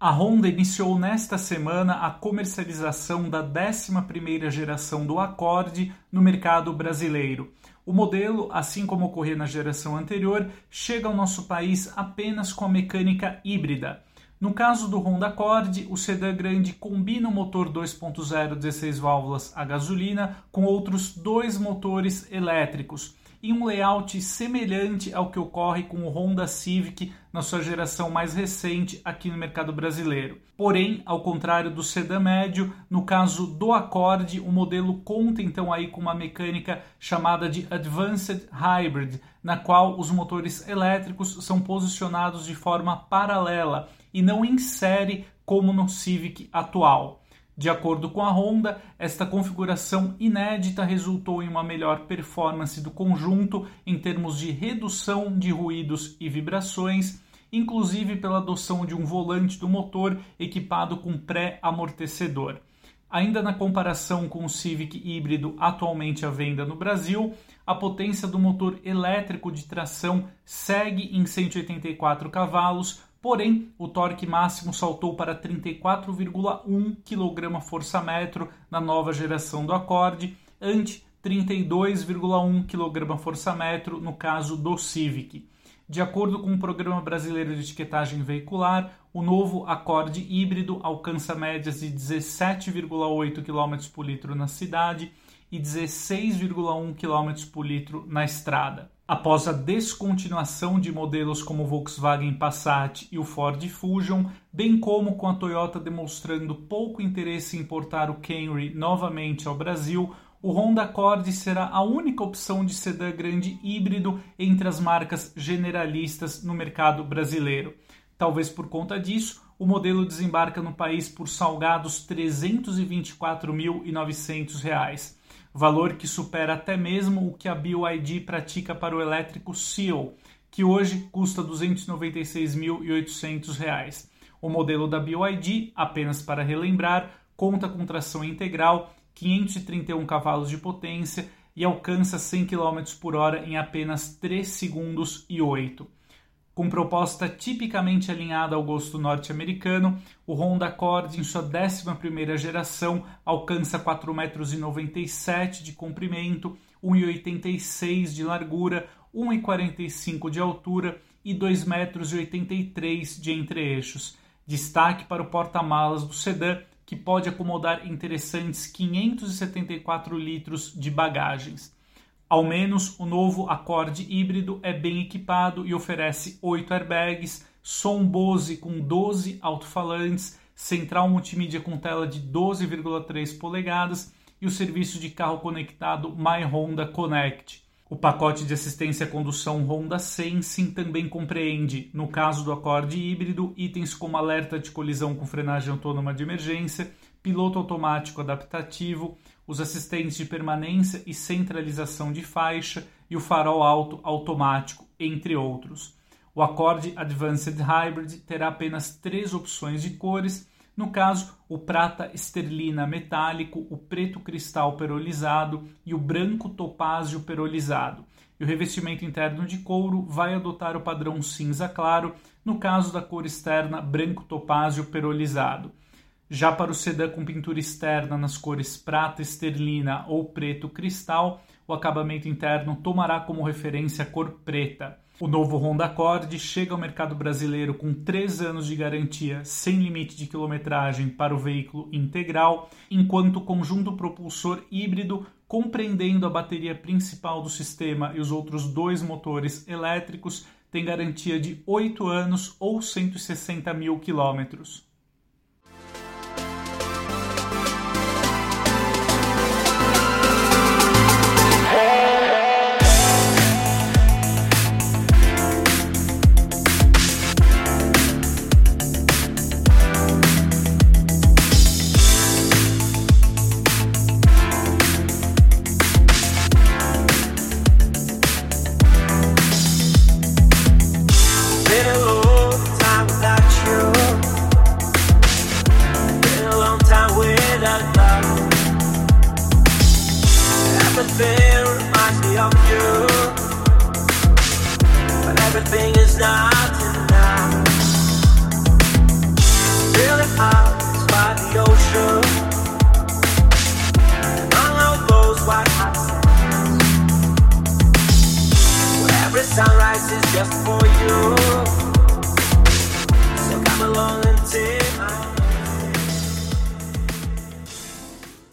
A Honda iniciou nesta semana a comercialização da 11ª geração do Accord no mercado brasileiro. O modelo, assim como ocorria na geração anterior, chega ao nosso país apenas com a mecânica híbrida. No caso do Honda Accord, o sedã grande combina o motor 2.0 16 válvulas a gasolina com outros dois motores elétricos em um layout semelhante ao que ocorre com o Honda Civic na sua geração mais recente aqui no mercado brasileiro. Porém, ao contrário do sedã médio, no caso do Accord, o modelo conta então aí com uma mecânica chamada de Advanced Hybrid, na qual os motores elétricos são posicionados de forma paralela e não série como no Civic atual. De acordo com a Honda, esta configuração inédita resultou em uma melhor performance do conjunto em termos de redução de ruídos e vibrações, inclusive pela adoção de um volante do motor equipado com pré-amortecedor. Ainda na comparação com o Civic híbrido atualmente à venda no Brasil, a potência do motor elétrico de tração segue em 184 cavalos, Porém, o torque máximo saltou para 34,1 kgfm na nova geração do Accord, ante 32,1 kgfm no caso do Civic. De acordo com o Programa Brasileiro de Etiquetagem Veicular, o novo Accord híbrido alcança médias de 17,8 km por litro na cidade e 16,1 km por litro na estrada. Após a descontinuação de modelos como o Volkswagen Passat e o Ford Fusion, bem como com a Toyota demonstrando pouco interesse em importar o Camry novamente ao Brasil, o Honda Accord será a única opção de sedã grande híbrido entre as marcas generalistas no mercado brasileiro. Talvez por conta disso, o modelo desembarca no país por salgados R$ 324.900 valor que supera até mesmo o que a BYD pratica para o elétrico Seal, que hoje custa R$ 296.800. O modelo da BYD, apenas para relembrar, conta com tração integral, 531 cavalos de potência e alcança 100 km por hora em apenas 3 segundos e 8. Com proposta tipicamente alinhada ao gosto norte-americano, o Honda Accord, em sua 11ª geração, alcança 4,97 m de comprimento, 1,86 m de largura, 1,45 m de altura e 2,83 m de entre-eixos. Destaque para o porta-malas do sedã, que pode acomodar interessantes 574 litros de bagagens. Ao menos o novo Accord híbrido é bem equipado e oferece 8 airbags, som Bose com 12 alto-falantes, central multimídia com tela de 12,3 polegadas e o serviço de carro conectado My Honda Connect. O pacote de assistência à condução Honda Sensing também compreende, no caso do Accord híbrido, itens como alerta de colisão com frenagem autônoma de emergência, piloto automático adaptativo, os assistentes de permanência e centralização de faixa e o farol alto automático, entre outros. O Accord Advanced Hybrid terá apenas três opções de cores, no caso, o prata esterlina metálico, o preto cristal perolizado e o branco topázio perolizado. E o revestimento interno de couro vai adotar o padrão cinza claro, no caso da cor externa branco topázio perolizado. Já para o sedã com pintura externa nas cores prata esterlina ou preto cristal, o acabamento interno tomará como referência a cor preta. O novo Honda Accord chega ao mercado brasileiro com 3 anos de garantia sem limite de quilometragem para o veículo integral, enquanto o conjunto propulsor híbrido, compreendendo a bateria principal do sistema e os outros dois motores elétricos, tem garantia de 8 anos ou 160 mil quilômetros. everything reminds me of you. But everything is not enough. Feeling out by the ocean. Unload those white hot sands. Where every sunrise is just for you. So come along and take.